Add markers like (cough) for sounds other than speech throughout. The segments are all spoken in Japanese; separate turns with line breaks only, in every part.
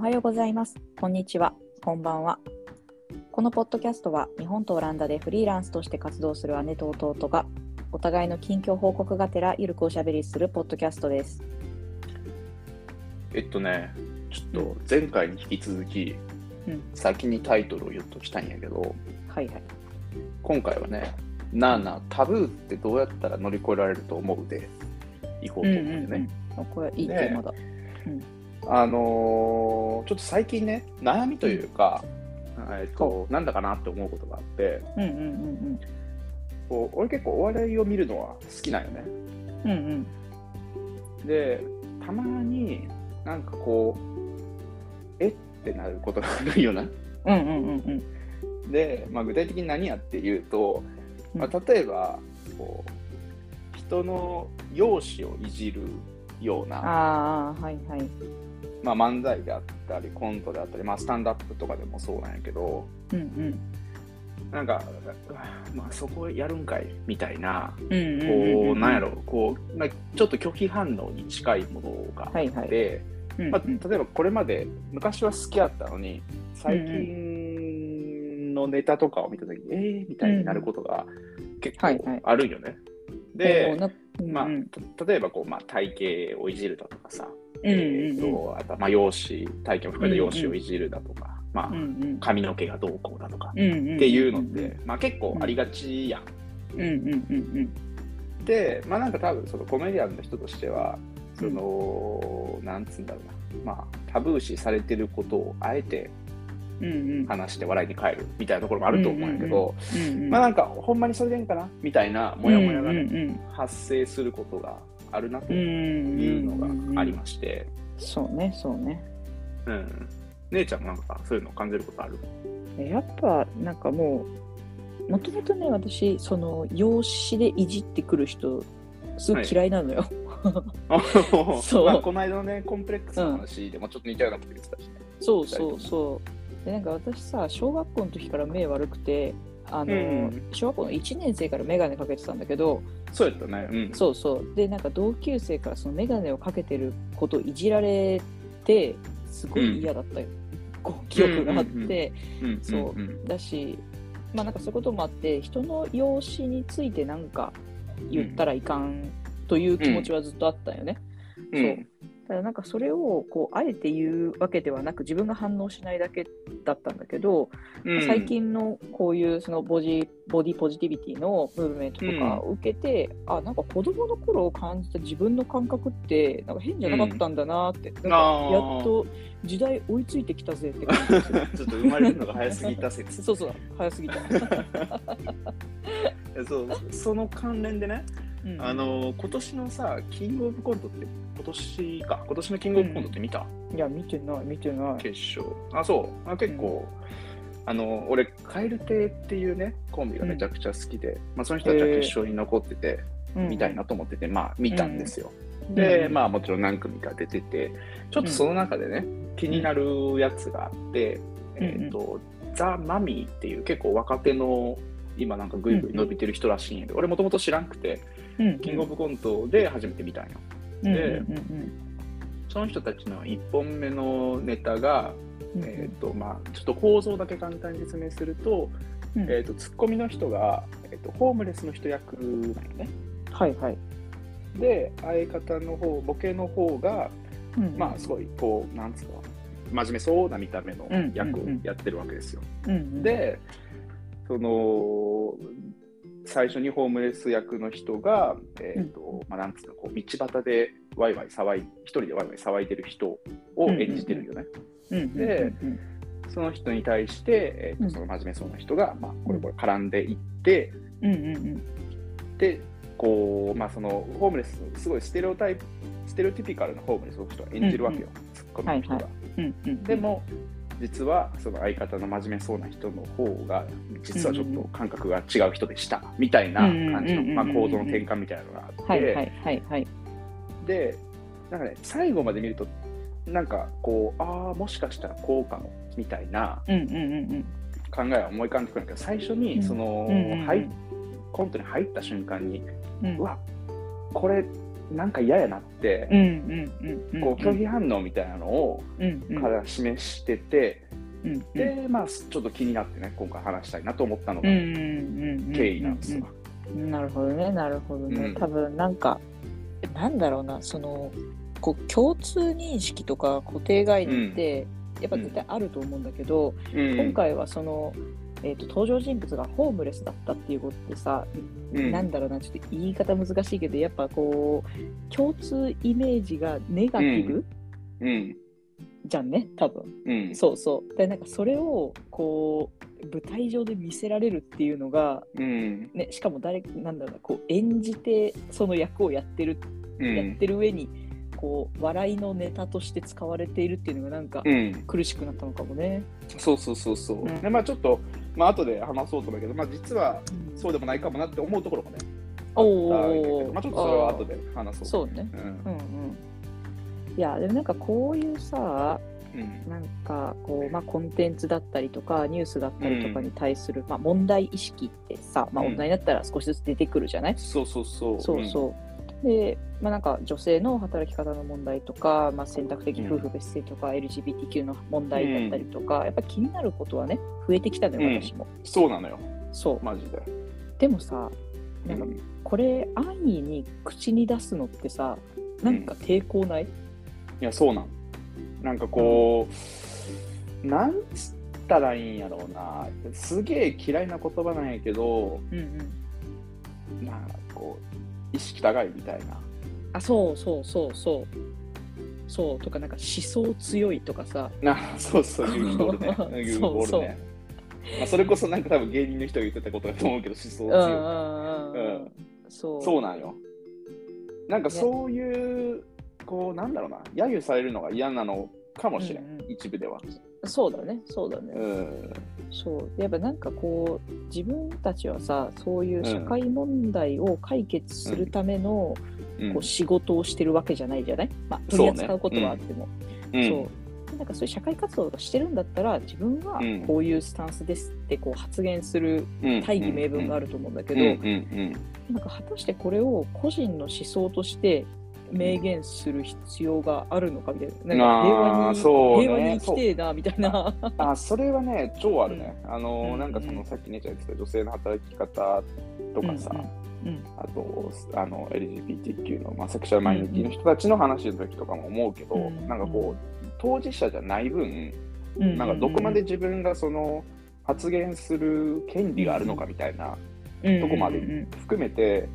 はようございます。こんにちは。こんばんは。このポッドキャストは日本とオランダでフリーランスとして活動する姉と弟がお互いの近況報告がてらゆるくおしゃべりするポッドキャストです。
えっとね、ちょっと前回に引き続き、
うん
先にタイトルを言っときたいんやけど、
はいはい。
今回はね、なあなあ、タブーってどうやったら乗り越えられると思うで、行こうと思うんでね。
うん。これはいいテーマだ。
あのーちょっと最近ね、悩みというか、えっと、なんだかなって思うことがあって、
うんうんうん
こう俺結構お笑いを見るのは好きなんよね。
うん。うんうん。
で、たまになんかこう、えってなることがあるよな。
うんうんうんうん。
で、まあ、具体的に何やっていうと、まあ、例えばこう人の容姿をいじるような、
ああ、はいはい。
まあ、漫才であったりコントであったり、まあ、スタンドアップとかでもそうなんやけど
うん
なんか、うわまあ、そこやるんかいみたいな、
うん。うんうん
こ
うんうん。
うなんやろこう、まあ、ちょっと拒否反応に近いものがあって、
はいはい。うん
まあ、例えばこれまで昔は好きやったのに最近のネタとかを見た時に、えーみたいになることが結構
はいはい
あるんよね。
お
で、
な
まあ
うん
た例えばこう、まあ、体型をいじるだとかさ、
うんうん
えーとあとはまあ容姿体型を含めた容姿をいじるだとか、まあ
うんうん
髪の毛がどうこうだとか、
うんうん。
っていうのって、まあ、結構ありがちやん。
うんうんうん
で、まあなんか多分そのコメディアンの人としては、その、なんつうんだろうな、まあタブー視されてることをあえて
うん。うんうん。
話して笑いに変えるみたいなところもあると思うんやけど、
うんうん。
まあなんかほんまにそれでいいんかなみたいなモヤモヤがね、
うんうん
発生することがあるなと
うん。
いうのがあり
す。
まして、
そうね、そうね。
うん。姉ちゃんもなんかそういうの感じることある？
えやっぱなんかもうもともとね私その容姿でいじってくる人すごい嫌いなのよ、(laughs) そう
まあ、この間のね、コンプレックスの話でもちょっと似たようなこと言ってたしね。
そうそうそうでなんか私さ小学校の時から目悪くてあの、
うん。
小学校の1年生から眼鏡かけてたんだけど
そうやったね。うん。
そうそう。でなんか同級生からその眼鏡をかけてることをいじられてすごい嫌だったよ、こう記憶があって、そうんだしまあなんかそういうこともあって人の容姿についてなんか言ったらいかんという気持ちはずっとあったよね。
う
だなんかそれをこうあえて言うわけではなく自分が反応しないだけだったんだけど、
うん。
最近のこういうそのボジボディポジティビティのムーブメントとかを受けて、あなんか子供の頃を感じた自分の感覚ってなんか変じゃなかったんだなって、なんか
あー。
やっと時代追いついてきたぜって感じ (laughs)
ちょっと生まれるのが早すぎた説。(laughs)
そうそう早すぎた。(laughs)
そうその関連でね、
うん。
あの今年のさ、キングオブコントって、今年か、今年のキングオブコントって見た、
いや見てない見てない。
決勝。あ、そう。あ結構、あの俺、カエル亭っていうね、コンビがめちゃくちゃ好きで、まあ、その人たちは決勝に残ってて、見たいなと思ってて、まあ見たんですよ。
うん。
で、
うん。
まあもちろん何組か出てて、ちょっとその中でね、気になるやつがあって、
うん。
えっ、と、ザ・マミーっていう結構若手の今なんかぐいぐい伸びてる人らしいんやけど、俺もともと知らんくて、
うん。
キングオブコントで初めて見たんよ。
うん
で
うん
その人たちの1本目のネタが、
うん
えっ、とまあちょっと構造だけ簡単に説明すると、
うん
えっ、とツッコミの人が、えー、とホームレスの人役なんよね。
はいはい。
で相方の方ボケの方が
うん
まあすごいこうなんつうか真面目そうな見た目の役を
うんうんうん
やってるわけですよ。
うんうん、
でその最初にホームレス役の人が、えーとまあ、なんつうのこう道端でワイワイ騒い一人でワイワイ騒いでる人を演じてるよね。
うんうんうん
でその人に対して、えー
うん。
とその真面目そうな人が、まあ、これこれ絡んでいって、
うんうんうん。
でこう、まあ、そのホームレスすごいステレオタイプステレオティピカルなホームレスの人を演じるわけよ、ツッコミの人が。
はいうんうん。
でも実はその相方の真面目そうな人の方が実はちょっと感覚が違う人でしたみたいな感じの、まあ、構造の転換みたいなのがあって、
はいはいはいはい。
でなんかね最後まで見るとなんかこうああもしかしたらこうかもみたいな考えは思い浮かんでくるんだけど最初にその、
うんうんうん。
はいコントに入った瞬間に
うん。
うわこれなんか嫌やなって、こう拒否反応みたいなのをから示してて、
うんうん。
で、まあ、ちょっと気になってね、今回話したいなと思ったのが経緯なんですよ。
なるほどね、なるほどね。
うん。
多分なんか、なんだろうな、その、こう共通認識とか固定概念って、やっぱ絶対あると思うんだけど、
うん。
今回はその、えー、と登場人物がホームレスだったっていうことでさ、
うん
なんだろうな、ちょっと言い方難しいけど、やっぱこう、共通イメージがネガティブ、
うん
じゃんね、多分。
うん
そうそう。で、なんかそれを、こう、舞台上で見せられるっていうのが、
うん
ね、しかも誰なんだろうなこう演じてその役をやってる、
うん
やってる上にこう笑いのネタとして使われているっていうのがなんか
うん
苦しくなったのかもね。
そうそうそうそう。
うん
でまあちょっと、まあ後で話そうと思うけど、まあ実はそうでもないかもなって思うところもね、
おお
ど、まあちょっとそれは後で話そう。
そうね。
うん
うんうん。いやでもなんかこういうさ
うん
なんかこう、まあ、コンテンツだったりとかニュースだったりとかに対する、まあ、問題意識ってさ、まあ、
うん
問題になったら少しずつ出てくるじゃない、
そうそうそう。
そうそう。で、まあ、なんか女性の働き方の問題とか、まあ、選択的夫婦別姓とか、LGBTQ の問題だったりとか、やっぱ気になることはね、増えてきたのよ、
うん
私も。
そうなのよ、
そう。
マジで。
でもさ、なんか
うん
これ、安易に口に出すのってさ、なんか抵抗ない、
いや、そうなん。なんかこう、なんつったらいいんやろうな。すげえ嫌いな言葉なんやけど、
うん、うん
なんかこう、意識高いみたいな。
あ、そうそうそうそう。そうとか、なんか思想強いとかさ、
なそうそう、言う人おるね。(laughs)
そう
言う人おる
そう
ね。まあ、それこそなんか多分芸人の人が言ってたことだと思うけど、思想
うん
強い。
うん。そう。
そうなんよ。なんかそういう、こう、なんだろうな、揶揄されるのが嫌なのかもしれん、
うんうん。
一部では。
そうだね、そうだね。
うん。
そう。でやっぱなんかこう自分たちはさそういう社会問題を解決するための、
うん。
こう仕事をしてるわけじゃないじゃない、まあ、
そうね。
取り扱うことはあっても。
うん。
そう,、なんかそういう社会活動とかしてるんだったら自分は
うん。
こういうスタンスですってこう発言する
うん。
大義名分があると思うんだけ
うん。
ど、
うん。
なんか果たしてこれを個人の思想として明言する必要があるのかみたいな。なんか平和に、
そうね。
平和に生きてえなみたいな。
あそれはね、超あるね。あの
うん
なんかそのさっきねちゃん言ってた女性の働き方とかさ、
うんうん。
あとあの LGBTQ の、まあ、セクシャルマイノリティの人たちの話の時とかも思うけど、
うん。
なんかこう、当事者じゃない分、
うん。
なんかどこまで自分がその発言する権利があるのかみたいなとこまで
うん。うん。うん。
含めて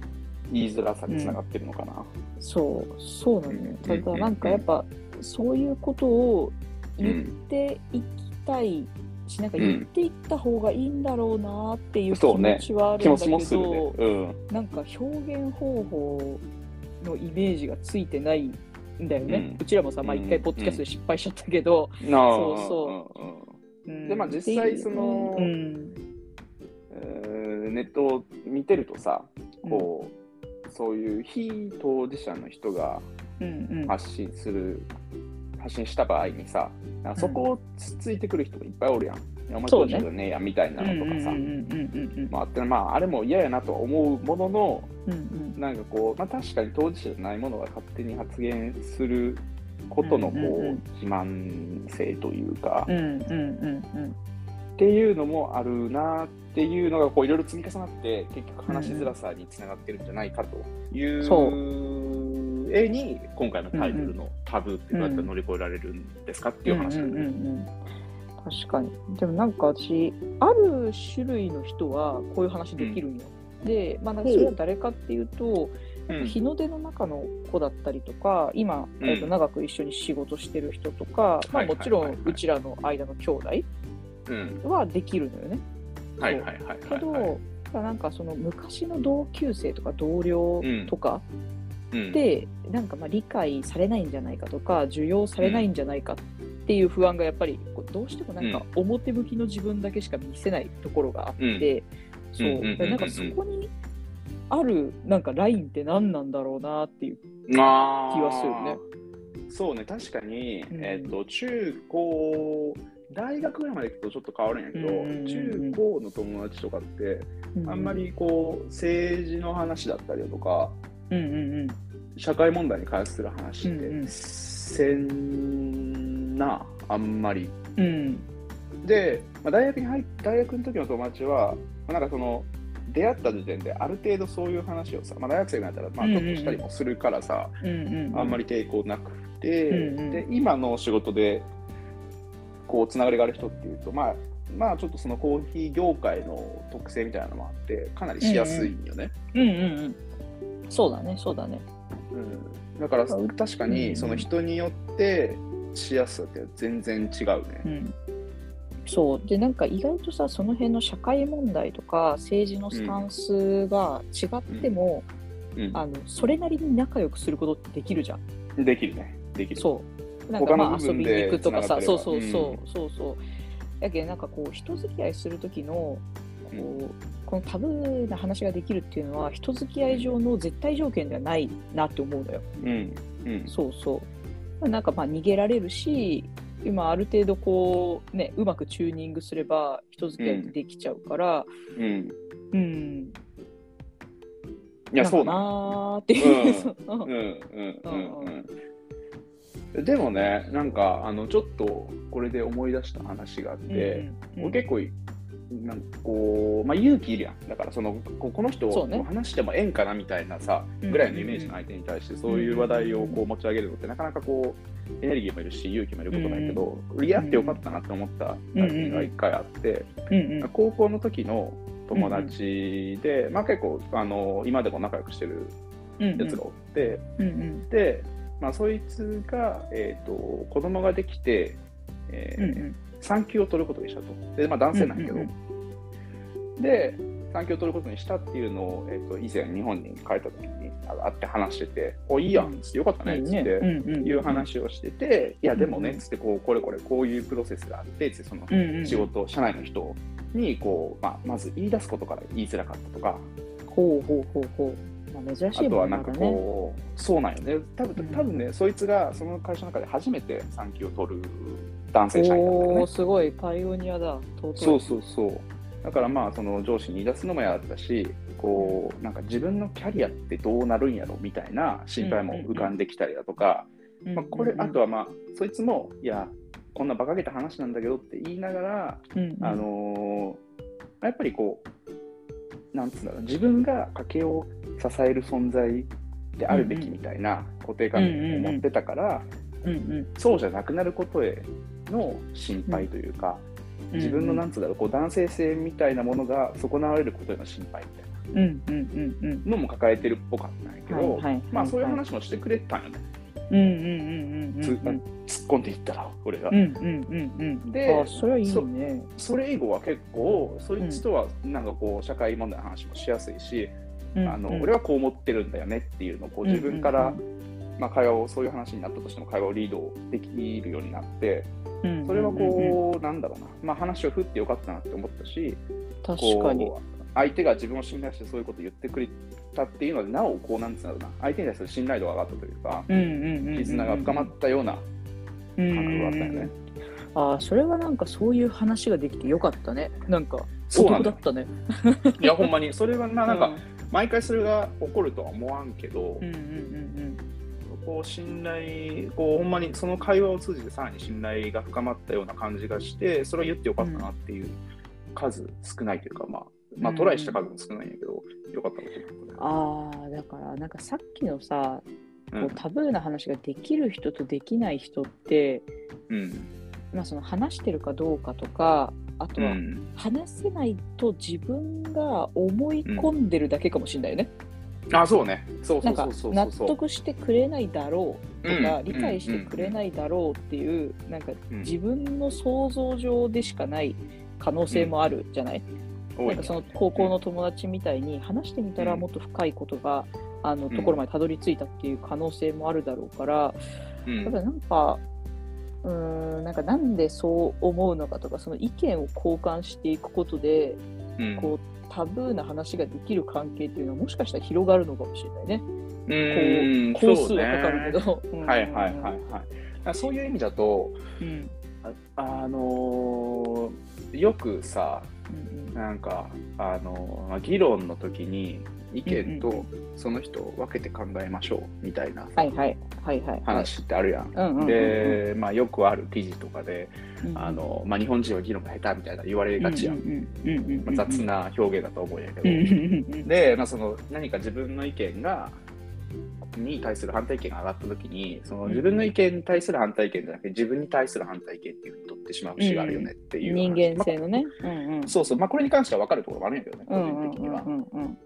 言いづらさにつながってるのかな。
そう、そうなのよ。た
うん。
だ、なんかやっぱ、そういうことを言っていきたいし、なんか言っていった方がいいんだろうなっていう気
そうね。
持ちはあ
気
るんだけ
持ちもするね。
ど、
うん。
なんか表現方法のイメージがついてないんだよね。
うん。
うちらもさ、まあ
うん
一回ポッドキャストで失敗しちゃったけど、そうそう。
うん。うん。
うん
でまあ実際そのネットを見てるとさ、こう、そういう非当事者の人が
うんうん。
発信する、発信した場合にさ、そこをつついてくる人がいっぱいおるやん。いやお前
そうね
当事者じゃねえやみたいなのとかさ、まああって、まあ、あれも嫌やなとは思うものの、
うんうん。
なんかこう、まあ、確かに当事者じゃないものが勝手に発言することのこう、
うんうんうん。
自慢性というか、
うんうんうんうん
っていうのもあるなっていうのがこういろいろ積み重なって結局話しづらさにつながってるんじゃないかという
そ
絵に今回のタイトルのタブーってどうやって乗り越えられるんですかっていう話。
うんうん
だね。
うんうん。確かに。でもなんか私ある種類の人はこういう話できるんよ、でまあそれは誰かっていうと、
うん。
日の出の中の子だったりとか今、
うん。
えーと長く一緒に仕事してる人とか、まあ、もちろんうちらの間の兄弟
うん
はできるのよね。
はいはいはいはい
けど、なんかその昔の同級生とか同僚とか
うん。
で、なんかまあ理解されないんじゃないかとか受容されないんじゃないかっていう不安がやっぱりどうしてもなんか表向きの自分だけしか見せないところがあって、そう。なんかそこにあるなんかラインって何なんだろうなっていう気はするね。
そうね、確かに、
うん。
えっ、と、中高、大学ぐらいまで行くとちょっと変わるんやけど、
うんうんうん
中高の友達とかって、
うん
あんまりこう、政治の話だったりだとか、
うんうん
社会問題に関する話って、
うんうん。
せんなあんまり。
うん。
で、まあ、大学に入っ大学の時の友達は、まあ、なんかその出会った時点である程度そういう話をさ、まあ、大学生になったらまあ
うんうんうん。
ちょっとしたりもするからさ、
うんうん。
あんまり抵抗なくて、
うんうん。
で今の仕事でこうつながりがある人っていうとまあまあちょっとそのコーヒー業界の特性みたいなのもあってかなりしやすいんよね。
うんうんうんそうだねそうだね
うんだから確かにその人によってしやすさって全然違うね。
うんそうでなんか意外とさその辺の社会問題とか政治のスタンスが違っても、
うん
あのそれなりに仲良くすることってできるじゃん。
できるね。できる。
そう。なんかまあ遊びに行くとかさ、そうそうそう、そうそう。やけどなんかこう人付き合いする時のこう、
うん
このタブーな話ができるっていうのは人付き合い上の絶対条件ではないなって思うのよ。
うん。うん。
そうそう。なんかまあ逃げられるし、今ある程度こうねうまくチューニングすれば人付き合いってできちゃうから、
うん。
うん。
いや、そう
なーっていうう
んうんうんうん。でもね、なんか、あの、ちょっとこれで思い出した話があって、
うん
俺結構い、なんかこう、まあ、勇気いるやん。だから、その、ここの人を話してもええんかなみたいなさ、
うん
ぐらいのイメージの相手に対して、そういう話題をこう持ち上げるのって、なかなかこう、エネルギーもいるし、勇気もいることないけど、やってよかったなって思った体験が一回あって、
うんうん
高校の時の友達で、まあ結構、あの、今でも仲良くしてる
うん。
やつがおって、
うんうん。
で、まあ、そいつが、えー、と子供ができて、えー
うんうん。
産休を取ることにしたと。で、まあ、男性なんやけど、
うん
で、産休を取ることにしたっていうのを、えー、と以前、日本に帰った時にあ会って話してて、おいいやん、つってよかったね、つって。いう話をしてて、いや、でもね、つってこう、これこれこういうプロセスがあって、つってその
うんうん。
仕事、社内の人にこう、まあ、まず言い出すことから言いづらかったとか、
ほうほうほうほう。まあ、珍しい
あとはなんか。こう、そうなんよね。多分
うん
多分ね、そいつがその会社の中で初めて産休を取る男性社員なんだよね
おおー、。すごい、パイオニアだ。
そうそうそう。だからまあ、その上司に言い出すのも嫌だったし、こう、なんか自分のキャリアってどうなるんやろみたいな心配も浮かんできたりだとか、まあ、これ、あとはまあ、そいつも、いや、こんな馬鹿げた話なんだけどって言いながら、
うんうん、
あのーやっぱりこう、なんつうんだろう、自分が家計を支える存在であるべきみたいな固定観念を持ってたから、
うんうん
そうじゃなくなることへの心配というか、
うん、
自分のなんつうんだろう、こう男性性みたいなものが損なわれることへの心配みたい
うんうんうんうん
なのも抱えてるっぽかったんやけど、
はいはい
まあそういう話もしてくれたんよね。
うんうんうんうん
つ
うん。
突っ込んでいったら、俺が。
うんうんうんうん
で
あそれはいいね。
それ以後は結構、そいつとはなんかこう、社会問題の話もしやすいし、あの俺はこう思ってるんだよねっていうのをこう自分から、まあ、会話をそういう話になったとしても会話をリードできるようになってそれはこう、なんだろうな、まあ、話を振ってよかったなって思ったし
確
こ
かに。
う相手が自分を信頼してそういうことを言ってくれたっていうのでなおこうなんつうんだろうな。相手に対する信頼度が上がったというか絆が深まったような
感
感覚があったよね。
ああそれはなんかそういう話ができてよかったね。なんか
そうだ
ったね。
いやほんまに。それはななんか毎回それが起こるとは思わんけど、
うんうんうん。
こう信頼こうほんまにその会話を通じてさらに信頼が深まったような感じがしてそれを言ってよかったなっていう数少ないというか、まあ、まあトライした数も少ないんやけど、よかった
ああだからなんかさっきのさ
うん。
こうタブーな話ができる人とできない人って、
うん。
まあ、その話してるかどうかとかあとは
うん。
話せないと自分が思い込んでるだけかもしれないよね。
あそうね。そうそ
なんか
うそうそう。
納得してくれないだろうとか、
うん。
理解してくれないだろうっていう、なん。か
うん。
自分の想像上でしかない可能性もあるじゃない、
多
ないんかその高校の友達みたいに話してみたらもっと深いことが、あのところまでたどり着いたっていう可能性もあるだろうから、
うん。
やっぱりなんかうーんなんかなんでそう思うのかとかその意見を交換していくことで
うん。
こうタブーな話ができる関係っていうのはもしかしたら広がるのかもしれないね。
うん
こう工数はかかるけど。うん。
はいはいはいはい。あそういう意味だと
うん。
ああのーよくさ
うん
なんかあのーまあ議論の時に意見とその人を分けて考えましょうみたいな
はいはいはいはい。
話ってあるやん。で、まあ、よくある記事とかで、
うん
あのまあ、日本人は議論が下手みたいな言われがちやん。雑な表現だと思うんやけど。で、まあ、その何か自分の意見がに対する反対意見が上がったときにその自分の意見に対する反対意見じゃなくて自分に対する反対意見っていうふうに取ってしまう節があるよねっていう話、
人間性のね。うんうん。
まあそうそう、まあ、これに関しては分かるところもあるんやけどね、個
うんうん
人的には。
うんうん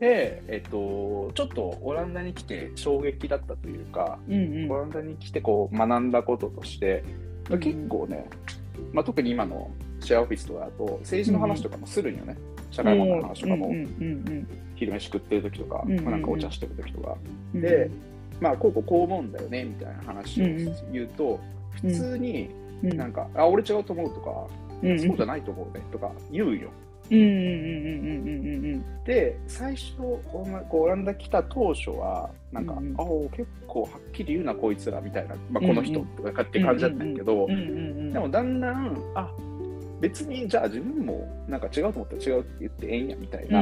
で、えっと、ちょっとオランダに来て衝撃だったというか、
うん
オランダに来てこう学んだこととして、
うん。
結構ね、まあ、特に今のシェアオフィスとかだと政治の話とかもするんよね、社会問題の話とかも、昼飯食ってる時とか、まあなんかお茶してる時とか、
うん。
で、まあ、こうこうこう思うんだよねみたいな話を言うと、
うん
普通に
うん。
なんか、あ、俺違うと思うとか、
うん
そうじゃないと思うねとか言うよ。で、最初、オランダ来た当初は、なんか、
うんうん。
あお結構はっきり言うな、こいつらみたいな、まあ、この人とかって感じだったんやけどでもだんだん、あ別にじゃあ自分もなんか違うと思ったら違うって言ってええんやみたいな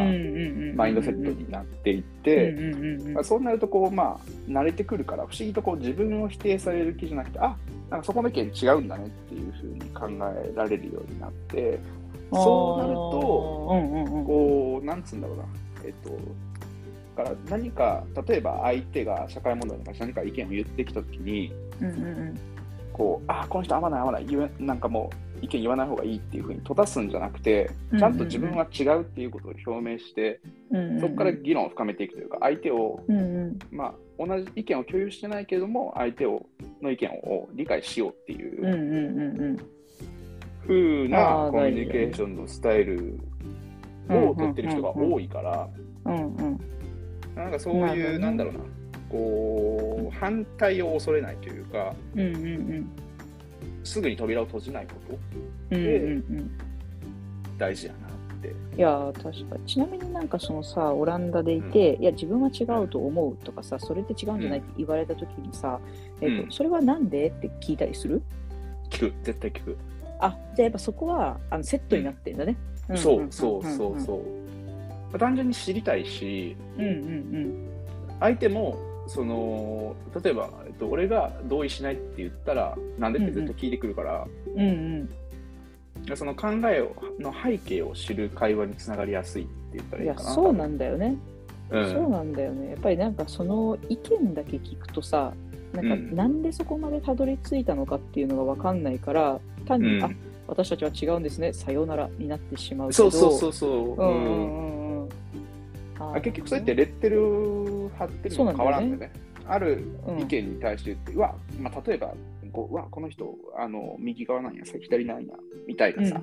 マインドセットになっていって、そうなるとこう、まあ、慣れてくるから、不思議とこう自分を否定される気じゃなくて、あなんかそこの意見違うんだねっていうふうに考えられるようになって、そうなると、こう、なんつうんだろうな、えっと、から何か、例えば相手が社会問題に関して何か意見を言ってきたときに、
うんうん
こう、あこの人合わない合わない言え、なんかもう意見言わない方がいいっていうふうに閉ざすんじゃなくて、ちゃんと自分は違うっていうことを表明して、
うんうん
そこから議論を深めていくというか、相手を
うんうん。
まあ、同じ意見を共有してないけれども、相手をの意見を理解しようってい
うんうん
う
う
なコミュニケーションのスタイルを取ってる人が多いから、なんかそういう、
な
んだろうな、こう、反対を恐れないというか、
うんうんうん
すぐに扉を閉じないこと、
うんうんうん。
大事やなって。
いやー確かに。ちなみになんかそのさオランダでいて、いや自分は違うと思うとかさそれって違うんじゃない？って言われた時にさ、えっと
うん。
それはなんで？って聞いたりする？
聞く、絶対聞く。
あじゃあやっぱそこはあのセットになってんだね、ん。
そうそうそうそう。まあ単純に知りたいし、
うんうん。
相手もその例えば、えっと、俺が同意しないって言ったらなんでってずっと聞いてくるから、
うんうん。
その考えをの背景を知る会話につながりやすいって言ったらいいかな。
そうなんだよね、
うん。
そうなんだよね。やっぱりなんかその意見だけ聞くとさなんか
うん。
なんでそこまでたどり着いたのかっていうのが分かんないから単に、
うん。
あ私たちは違うんですね。さようならになってしまうけど。
そうそうそうそう。
うんうんうんあ
結局そうやってレッテル貼ってるのも変わらんでね。ある
うん。
意見に対して言って、うわ、まあ、例えばこう、うわ、この人、あの右側なんや、左なんや、みたいなさ、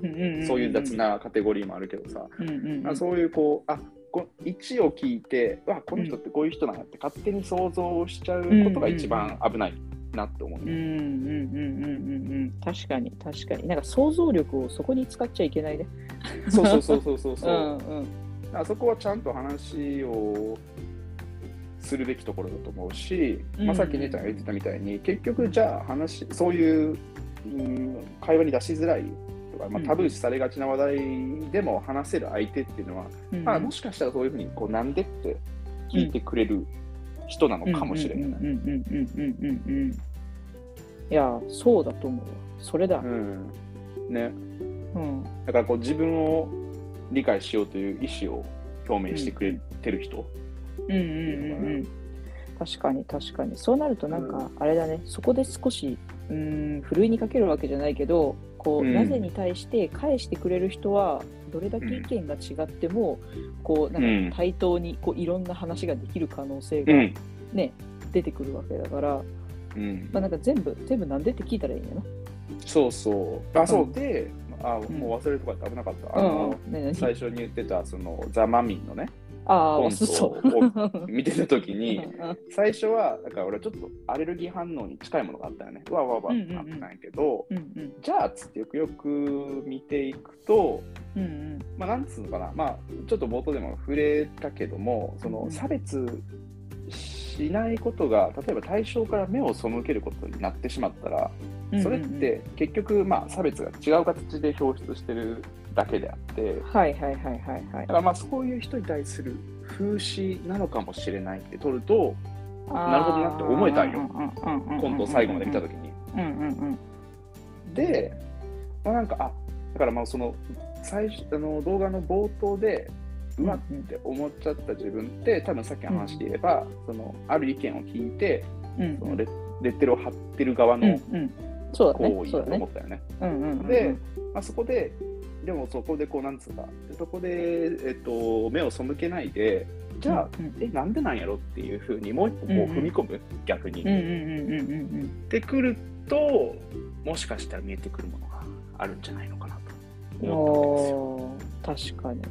そういう雑なカテゴリーもあるけどさ、
うんうんうん。
あそういうこう、あこ1を聞いて、うわ、この人ってこういう人なんやって勝手に想像しちゃうことが一番危ないなって思うね。
うんうんうんうんうんうん確かに確かに。なんか想像力をそこに使っちゃいけないね。
そうそうそうそうそう。(laughs)
う
そう。
んうん。
だからそこはちゃんと話をするべきところだと思うし、
うん。
まあ、さっき姉ちゃんが言ってたみたいに、結局じゃあ話、そういう、うん、会話に出しづらいとか、まあ、
うん。
タブー視されがちな話題でも話せる相手っていうのは、
うん。
まあ、もしかしたらそういうふうにこうなんでって聞いてくれる人なのかもしれない。
いやそうだと思うそれだ
うんね、
うん
だからこう自分を理解しようという意思を表明してくれてる人。
うんうんうんうん。確かに確かに。そうなるとなんかあれだね、そこで少しうーんふるいにかけるわけじゃないけどこう、
うん。
なぜに対して返してくれる人はどれだけ意見が違っても、こうなんか対等にこういろんな話ができる可能性が
うん。
ね、出てくるわけだから、
うん。
まあ、なんか全部全部なんでって聞いたらいいんやな。
そうそう。あ、そう。うで、あ、
ん。
もう忘れるとかって危なかった。あ
うん
の、
うん、ね何？
最初に言ってた、その、ザ・マミンのね、
ああ、
コン
そうそ
ト
う。
を (laughs) 見てたときに、
うん
最初は、だから俺ちょっとアレルギー反応に近いものがあったよね。うわうわうわってなってないけど、
うんうん。
じゃあ、つってよくよく見ていくと、
うんうん。
まあ、なんつうのかな、まあ、ちょっと冒頭でも触れたけども、その
うん
差別しないことが、例えば対象から目を背けることになってしまったら、
うん。
それって結局、まあ、差別が違う形で表出してるだけであって、
はいはいはいはいはい。
だからまあそういう人に対する風刺なのかもしれないって取ると、なるほどなって思えたんよ。コントを最後まで見たときに。
うんうんうん。
で、まあ、なんか、あだからまあその最初あの動画の冒頭で、うわって思っちゃった自分って、多分さっきの話で言えば、そのある意見を聞いて、
うん
そのレレッテルを貼ってる側
うん
の行為だと思ったよね。
うんうんうん。
で、まあ、そこで、でもそこでこう、なんつうか、そこで、えっと、目を背けないで、じゃあ、
うん
え、なんでなんやろっていうふうにもう一歩こう
うんうん。
踏み込む、逆に。
うんうん
っ
うんうんうん。
てくると、もしかしたら見えてくるものがあるんじゃないのかなと
うん
思ったわけですよ。
確かに。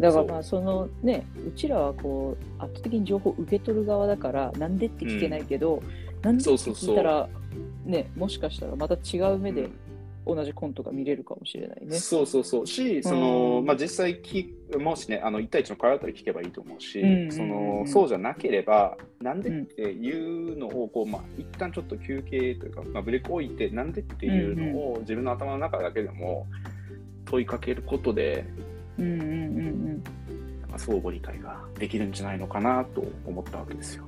だからまあそのねうちらはこう圧倒的に情報を受け取る側だからなんでって聞けないけど、なんでって
そうそうそう。
聞いたらねもしかしたらまた違う目で
うん
同じコントが見れるかもしれないね。
そうそうそう。し、その
うん
まあ、実際き、もしね、あの1対1の会話だったら聞けばいいと思うし、
うんうんうん。うん
そのそうじゃなければ、なんでっていうのをこう、まあ、一旦ちょっと休憩というか、まあ、ブレーク置いて、なんでっていうのを自分の頭の中だけでも問いかけることで、
うんうんうん。
まあ相互理解ができるんじゃないのかなと思ったわけですよ。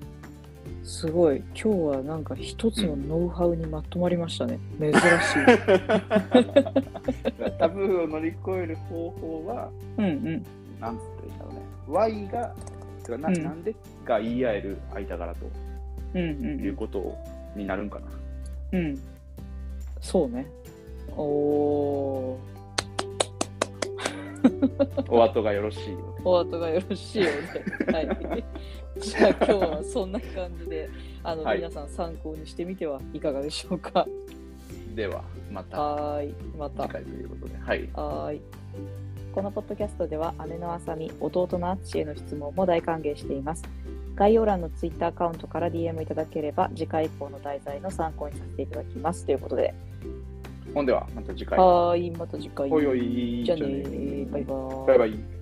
うんすごい今日はなんか一つのノウハウにまとまりましたね、珍しい。(laughs)
タブーを乗り越える方法は、
うんうん
なんつったらいいんだろうね。Y が、てかな
うん
なんでが言い合える間柄と
うんうん
いうことになるんかな。
うんそうね。おー (laughs)
お後がよろしいよ。
お後がよろしいようで。はい。(laughs) じゃあ今日はそんな感じで、あの、
はい
皆さん参考にしてみてはいかがでしょうか。
では、また
はーい。また
次。回ということで。はい。
はーい。このポッドキャストでは姉のあさみ、弟のあっちへの質問も大歓迎しています。概要欄のツイッターアカウントから DM いただければ次回以降の題材の参考にさせていただきますということで。
ほんでは、また次回。
はーい。また次回。
じゃあね
バイバーイ
バイバイ。